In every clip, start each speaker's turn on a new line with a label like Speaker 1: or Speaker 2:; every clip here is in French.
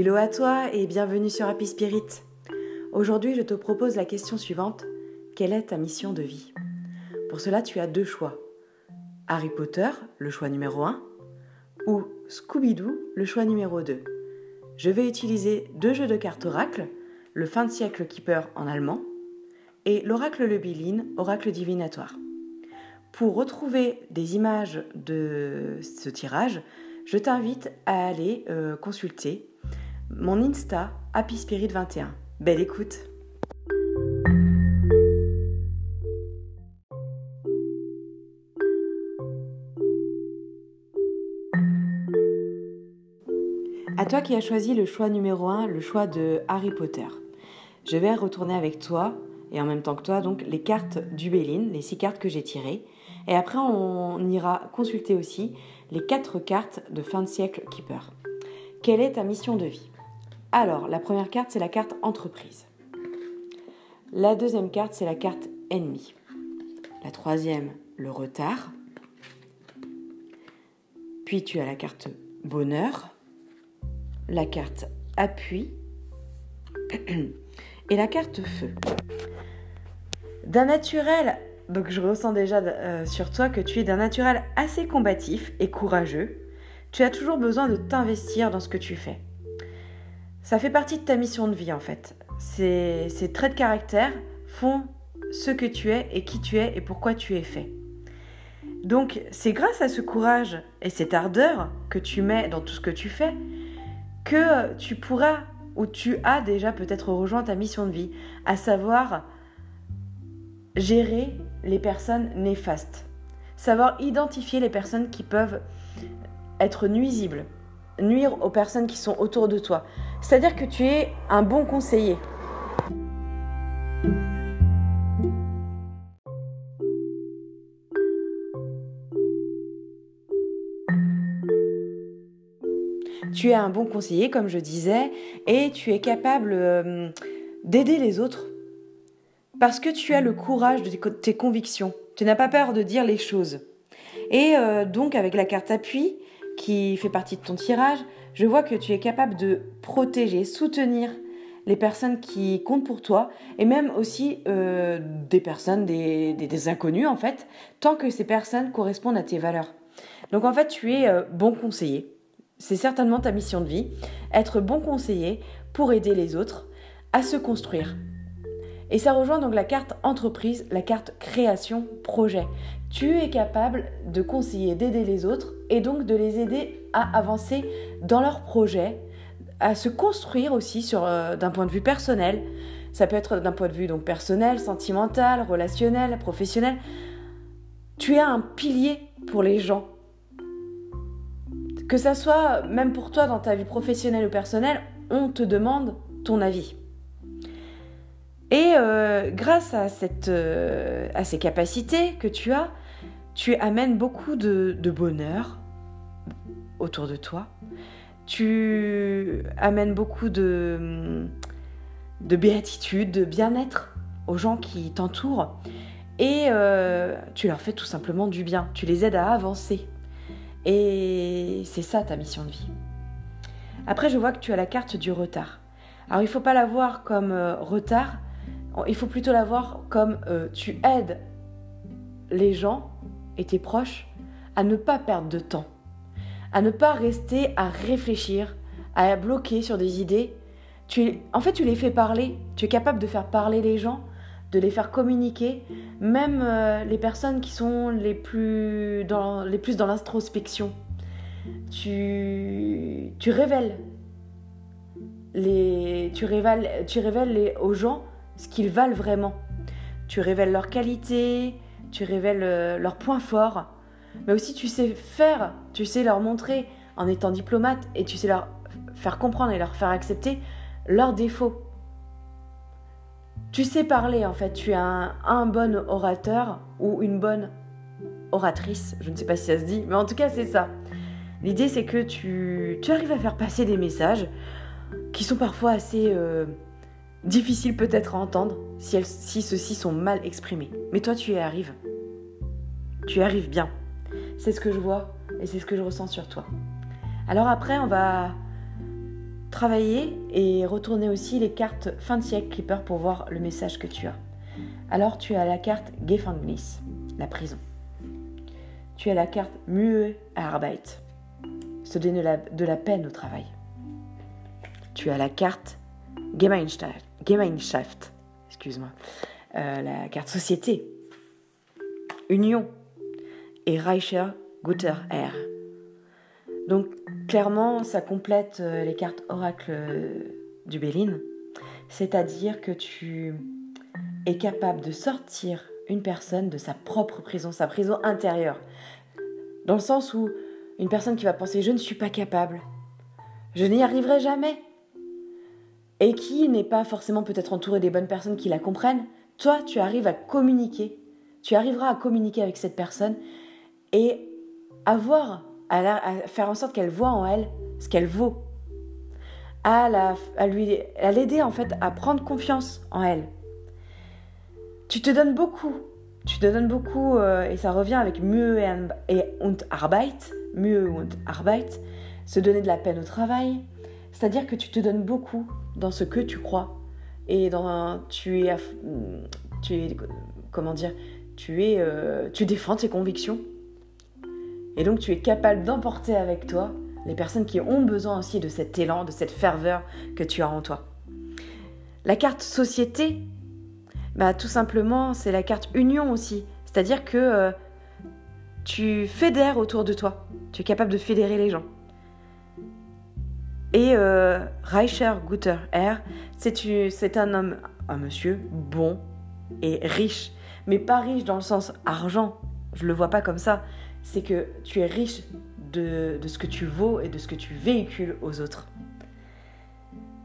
Speaker 1: Hello à toi et bienvenue sur Happy Spirit. Aujourd'hui, je te propose la question suivante. Quelle est ta mission de vie? Pour cela, tu as deux choix. Harry Potter, le choix numéro 1, ou Scooby-Doo, le choix numéro 2. Je vais utiliser deux jeux de cartes oracle, le fin de siècle Keeper en allemand et l'oracle Le Bilin, oracle divinatoire. Pour retrouver des images de ce tirage, je t'invite à aller euh, consulter mon Insta Happy Spirit 21. Belle écoute À toi qui as choisi le choix numéro 1, le choix de Harry Potter. Je vais retourner avec toi, et en même temps que toi, donc les cartes du Bélin, les six cartes que j'ai tirées. Et après, on ira consulter aussi les quatre cartes de fin de siècle Keeper. Quelle est ta mission de vie? Alors, la première carte, c'est la carte entreprise. La deuxième carte, c'est la carte ennemi. La troisième, le retard. Puis tu as la carte bonheur, la carte appui et la carte feu. D'un naturel, donc je ressens déjà euh, sur toi que tu es d'un naturel assez combatif et courageux. Tu as toujours besoin de t'investir dans ce que tu fais. Ça fait partie de ta mission de vie en fait. Ces, traits de caractère font ce que tu es et qui tu es et pourquoi tu es fait. Donc c'est grâce à ce courage et cette ardeur que tu mets dans tout ce que tu fais que tu pourras ou tu as déjà peut-être rejoint ta mission de vie, à savoir gérer les personnes néfastes, savoir identifier les personnes qui peuvent être nuisibles, nuire aux personnes qui sont autour de toi. C'est-à-dire que tu es un bon conseiller. Tu es un bon conseiller, comme je disais, et tu es capable euh, d'aider les autres parce que tu as le courage de tes convictions. Tu n'as pas peur de dire les choses. Et euh, donc avec la carte appui, qui fait partie de ton tirage, je vois que tu es capable de protéger, soutenir les personnes qui comptent pour toi, et même aussi euh, des personnes, des, des, inconnus en fait, tant que ces personnes correspondent à tes valeurs. Donc en fait, tu es euh, bon conseiller. C'est certainement ta mission de vie, être bon conseiller pour aider les autres à se construire, et ça rejoint donc la carte entreprise, la carte création projet. Tu es capable de conseiller, d'aider les autres et donc de les aider à avancer dans leurs projets, à se construire aussi sur euh, d'un point de vue personnel. Ça peut être d'un point de vue donc personnel, sentimental, relationnel, professionnel. Tu es un pilier pour les gens. Que ça soit même pour toi dans ta vie professionnelle ou personnelle, on te demande ton avis. Et euh, grâce à, cette, euh, à ces capacités que tu as, tu amènes beaucoup de, bonheur autour de toi. Tu amènes beaucoup de, de béatitude, de bien-être aux gens qui t'entourent. Et euh, tu leur fais tout simplement du bien. Tu les aides à avancer. Et c'est ça ta mission de vie. Après, je vois que tu as la carte du retard. Alors, il ne faut pas la voir comme retard, il faut plutôt la voir comme euh, tu aides les gens et tes proches à ne pas perdre de temps, à ne pas rester à réfléchir, à bloquer sur des idées. Tu, en fait, tu les fais parler, tu es capable de faire parler les gens, de les faire communiquer, même euh, les personnes qui sont les plus dans, les plus dans l'introspection. Tu, tu révèles les, tu révèles, tu révèles les, aux gens ce qu'ils valent vraiment. Tu révèles leurs qualités, tu révèles euh, leurs points forts, mais aussi tu sais faire, tu sais leur montrer en étant diplomate et tu sais leur faire comprendre et leur faire accepter leurs défauts. Tu sais parler en fait, tu es un, bon orateur ou une bonne oratrice, je ne sais pas si ça se dit, mais en tout cas c'est ça. L'idée c'est que tu, tu, arrives à faire passer des messages qui sont parfois assez... Euh, Difficile peut-être à entendre si, ceux-ci sont mal exprimés. Mais toi, tu y arrives. Tu y arrives bien. C'est ce que je vois et c'est ce que je ressens sur toi. Alors après, on va travailler et retourner aussi les cartes fin de siècle Clipper pour voir le message que tu as. Alors tu as la carte Gefängnis, la prison. Tu as la carte Mühe Arbeit, se donner de la peine au travail. Tu as la carte Gemeinschaft, Gemeinschaft excuse-moi, euh, la carte Société, Union. Et Reicher Guter R. Donc clairement, ça complète euh, les cartes oracle euh, du Béline, c'est-à-dire que tu es capable de sortir une personne de sa propre prison, sa prison intérieure. Dans le sens où une personne qui va penser je ne suis pas capable, je n'y arriverai jamais, et qui n'est pas forcément peut-être entourée des bonnes personnes qui la comprennent, toi tu arrives à communiquer, tu arriveras à communiquer avec cette personne et avoir à, faire en sorte qu'elle voit en elle ce qu'elle vaut, à, la, à lui, à l'aider en fait à prendre confiance en elle. Tu te donnes beaucoup, tu te donnes beaucoup euh, et ça revient avec mieux et und Arbeit, mieux und Arbeit, se donner de la peine au travail, c'est-à-dire que tu te donnes beaucoup dans ce que tu crois et dans tu es tu es comment dire tu es euh, tu défends tes convictions et donc tu es capable d'emporter avec toi les personnes qui ont besoin aussi de cet élan, de cette ferveur que tu as en toi. La carte société, bah, tout simplement, c'est la carte union aussi. C'est-à-dire que euh, tu fédères autour de toi. Tu es capable de fédérer les gens. Et euh, Reicher Guter R, c'est un homme, un monsieur bon et riche. Mais pas riche dans le sens argent. Je le vois pas comme ça c'est que tu es riche de, ce que tu vaux et de ce que tu véhicules aux autres.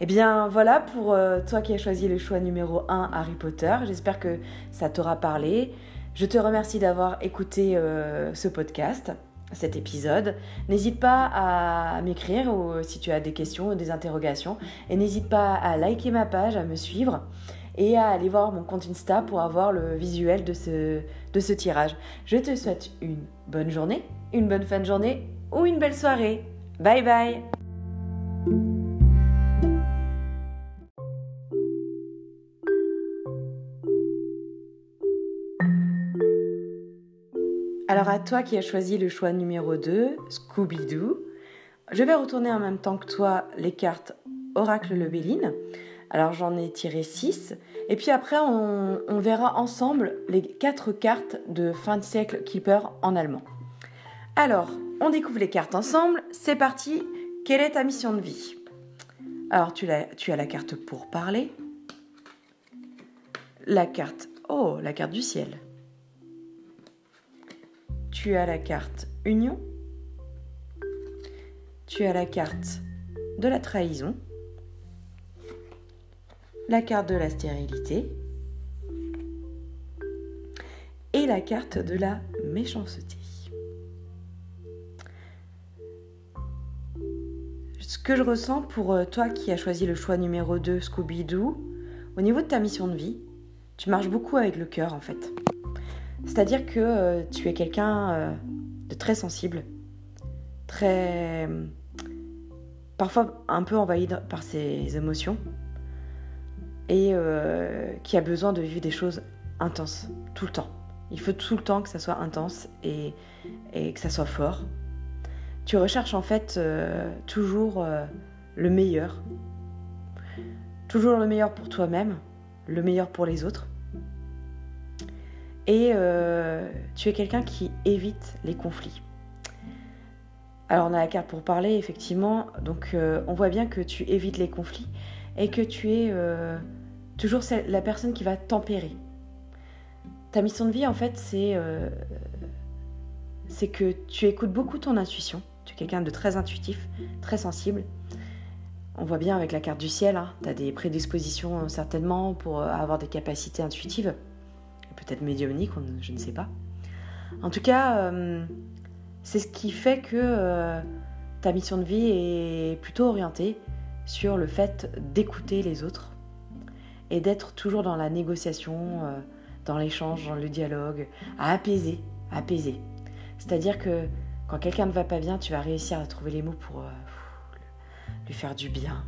Speaker 1: Eh bien voilà pour euh, toi qui as choisi le choix numéro 1 Harry Potter. J'espère que ça t'aura parlé. Je te remercie d'avoir écouté euh, ce podcast, cet épisode. N'hésite pas à m'écrire si tu as des questions ou des interrogations. Et n'hésite pas à liker ma page, à me suivre et à aller voir mon compte Insta pour avoir le visuel de ce, de ce tirage. Je te souhaite une bonne journée, une bonne fin de journée ou une belle soirée. Bye bye Alors à toi qui as choisi le choix numéro 2, Scooby-Doo, je vais retourner en même temps que toi les cartes Oracle Le Béline. Alors j'en ai tiré 6. Et puis après, on, verra ensemble les 4 cartes de fin de siècle Keeper en allemand. Alors, on découvre les cartes ensemble. C'est parti. Quelle est ta mission de vie? Alors, tu, tu as la carte pour parler. La carte... Oh, la carte du ciel. Tu as la carte union. Tu as la carte de la trahison la carte de la stérilité et la carte de la méchanceté. Ce que je ressens pour euh, toi qui as choisi le choix numéro 2, Scooby-Doo, au niveau de ta mission de vie, tu marches beaucoup avec le cœur en fait. C'est-à-dire que euh, tu es quelqu'un euh, de très sensible, très... parfois un peu envahi par ses émotions, et euh, qui a besoin de vivre des choses intenses, tout le temps. Il faut tout le temps que ça soit intense et, que ça soit fort. Tu recherches en fait toujours le meilleur. Toujours le meilleur pour toi-même, le meilleur pour les autres. Et tu es quelqu'un qui évite les conflits. Alors on a la carte pour parler, effectivement. Donc on voit bien que tu évites les conflits et que tu es euh, toujours la personne qui va tempérer. Ta mission de vie, en fait, euh, c'est que tu écoutes beaucoup ton intuition. Tu es quelqu'un de très intuitif, très sensible. On voit bien avec la carte du ciel, hein, tu as des prédispositions euh, certainement pour avoir des capacités intuitives, peut-être médiumniques, je ne sais pas. En tout cas, c'est ce qui fait que ta mission de vie est plutôt orientée sur le fait d'écouter les autres et d'être toujours dans la négociation, euh, dans l'échange, dans le dialogue, à apaiser, à apaiser. C'est-à-dire que quand quelqu'un ne va pas bien, tu vas réussir à trouver les mots pour euh, lui faire du bien,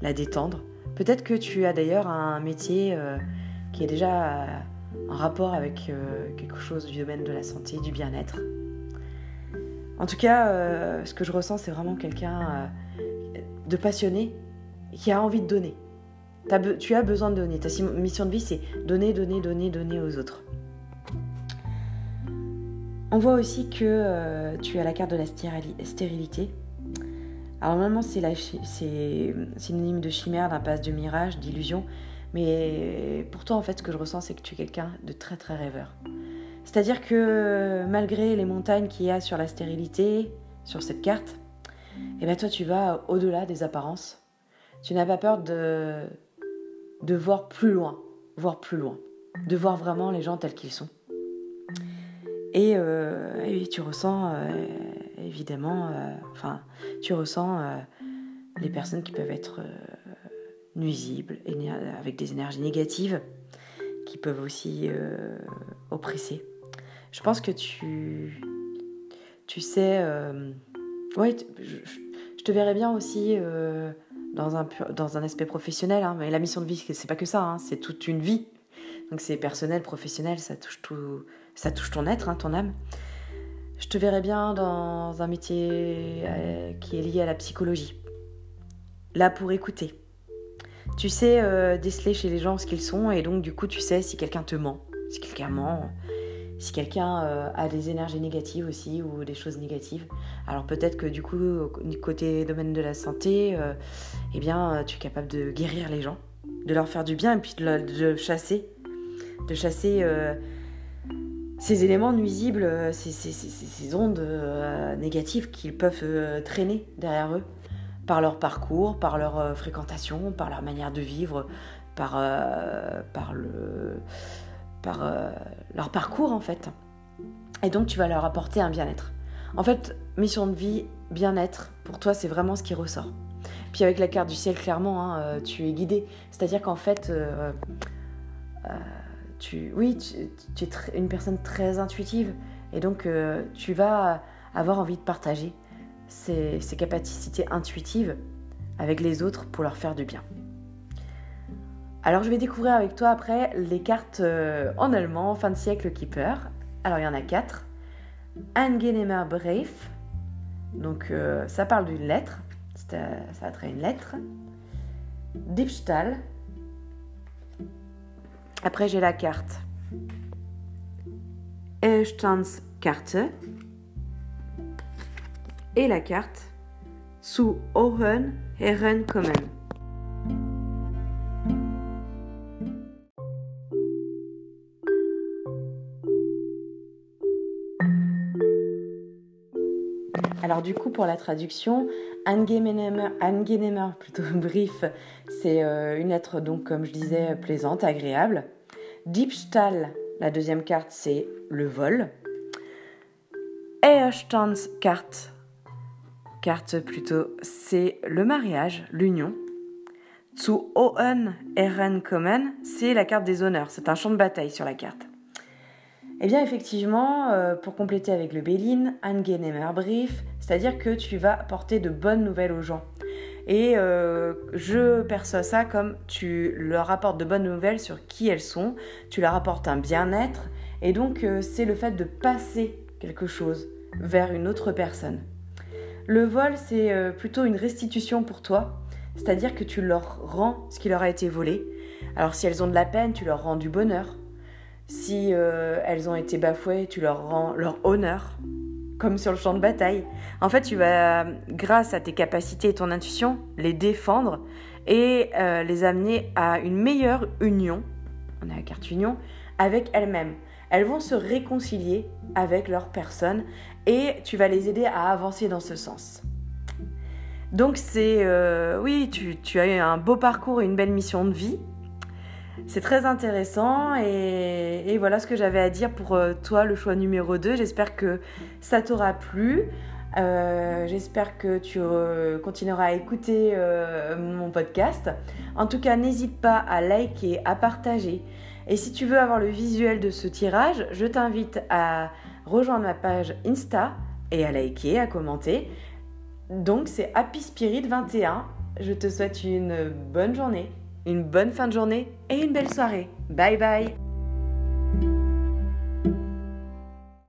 Speaker 1: la détendre. Peut-être que tu as d'ailleurs un métier euh, qui est déjà en rapport avec euh, quelque chose du domaine de la santé, du bien-être. En tout cas, euh, ce que je ressens, c'est vraiment quelqu'un de passionné qui a envie de donner. tu as besoin de donner. Ta mission de vie, c'est donner, donner, donner, donner aux autres. On voit aussi que tu as la carte de la stérilité. Alors normalement c'est synonyme de chimère, d'impasse, de mirage, d'illusion, mais pour toi en fait ce que je ressens c'est que tu es quelqu'un de très très rêveur. C'est-à-dire que malgré les montagnes qu'il y a sur la stérilité, sur cette carte, eh bien toi tu vas au-delà des apparences. Tu n'as pas peur de, de voir plus loin, voir plus loin, de voir vraiment les gens tels qu'ils sont. Et, euh, tu ressens euh, évidemment, euh, enfin, tu ressens les personnes qui peuvent être nuisibles, avec des énergies négatives, qui peuvent aussi oppresser. Je pense que tu, tu sais, ouais, je, te verrais bien aussi dans un, dans un aspect professionnel, hein, mais la mission de vie, c'est pas que ça, hein, c'est toute une vie. Donc c'est personnel, professionnel, ça touche tout, ça touche ton être, hein, ton âme. Je te verrais bien dans un métier euh, qui est lié à la psychologie. Là pour écouter. Tu sais euh, déceler chez les gens ce qu'ils sont et donc du coup tu sais si quelqu'un te ment, si quelqu'un ment, si quelqu'un euh, a des énergies négatives aussi ou des choses négatives. Alors peut-être que du coup côté domaine de la santé, eh bien tu es capable de guérir les gens, de leur faire du bien et puis de, chasser, de chasser ces éléments nuisibles, euh, ces, ondes euh, négatives qu'ils peuvent euh, traîner derrière eux par leur parcours, par leur fréquentation, par leur manière de vivre, par, par, le, par leur parcours en fait. Et donc tu vas leur apporter un bien-être. En fait, mission de vie, bien-être, pour toi c'est vraiment ce qui ressort. Puis avec la carte du ciel, clairement, hein, tu es guidé. C'est-à-dire qu'en fait, oui, tu, es une personne très intuitive et donc euh, tu vas avoir envie de partager ces, capacités intuitives avec les autres pour leur faire du bien. Alors je vais découvrir avec toi après les cartes euh, en allemand, fin de siècle Keeper. Alors il y en a quatre. Angenehmer Brief, donc euh, ça parle d'une lettre, ça a trait une lettre. Diebstahl, après, j'ai la carte. Karte et la carte Zu Ohen Herren kommen. Alors du coup pour la traduction, angenehmer, plutôt brief, c'est euh, une lettre donc comme je disais plaisante, agréable. Diebstahl, la deuxième carte, c'est le vol. Ehestandscarte, carte plutôt, c'est le mariage, l'union. Zu Hohen Ehren kommen, c'est la carte des honneurs, c'est un champ de bataille sur la carte. Eh bien, effectivement, euh, pour compléter avec le Bélin, Angenehmer Brief, c'est-à-dire que tu vas porter de bonnes nouvelles aux gens. Et euh, je perçois ça comme tu leur apportes de bonnes nouvelles sur qui elles sont, tu leur apportes un bien-être, et donc euh, c'est le fait de passer quelque chose vers une autre personne. Le vol, c'est euh, plutôt une restitution pour toi, c'est-à-dire que tu leur rends ce qui leur a été volé. Alors si elles ont de la peine, tu leur rends du bonheur. Si elles ont été bafouées, tu leur rends leur honneur comme sur le champ de bataille. En fait, tu vas, grâce à tes capacités et ton intuition, les défendre et euh, les amener à une meilleure union, on a la carte union, avec elles-mêmes. Elles vont se réconcilier avec leur personne et tu vas les aider à avancer dans ce sens. Donc c'est, euh, oui, tu, as eu un beau parcours et une belle mission de vie. C'est très intéressant et, voilà ce que j'avais à dire pour euh, toi, le choix numéro 2. J'espère que ça t'aura plu. Euh, j'espère que tu continueras à écouter mon podcast. En tout cas, n'hésite pas à liker, à partager. Et si tu veux avoir le visuel de ce tirage, je t'invite à rejoindre ma page Insta et à liker, à commenter. Donc c'est Happy Spirit 21. Je te souhaite une bonne journée, une bonne fin de journée et une belle soirée. Bye bye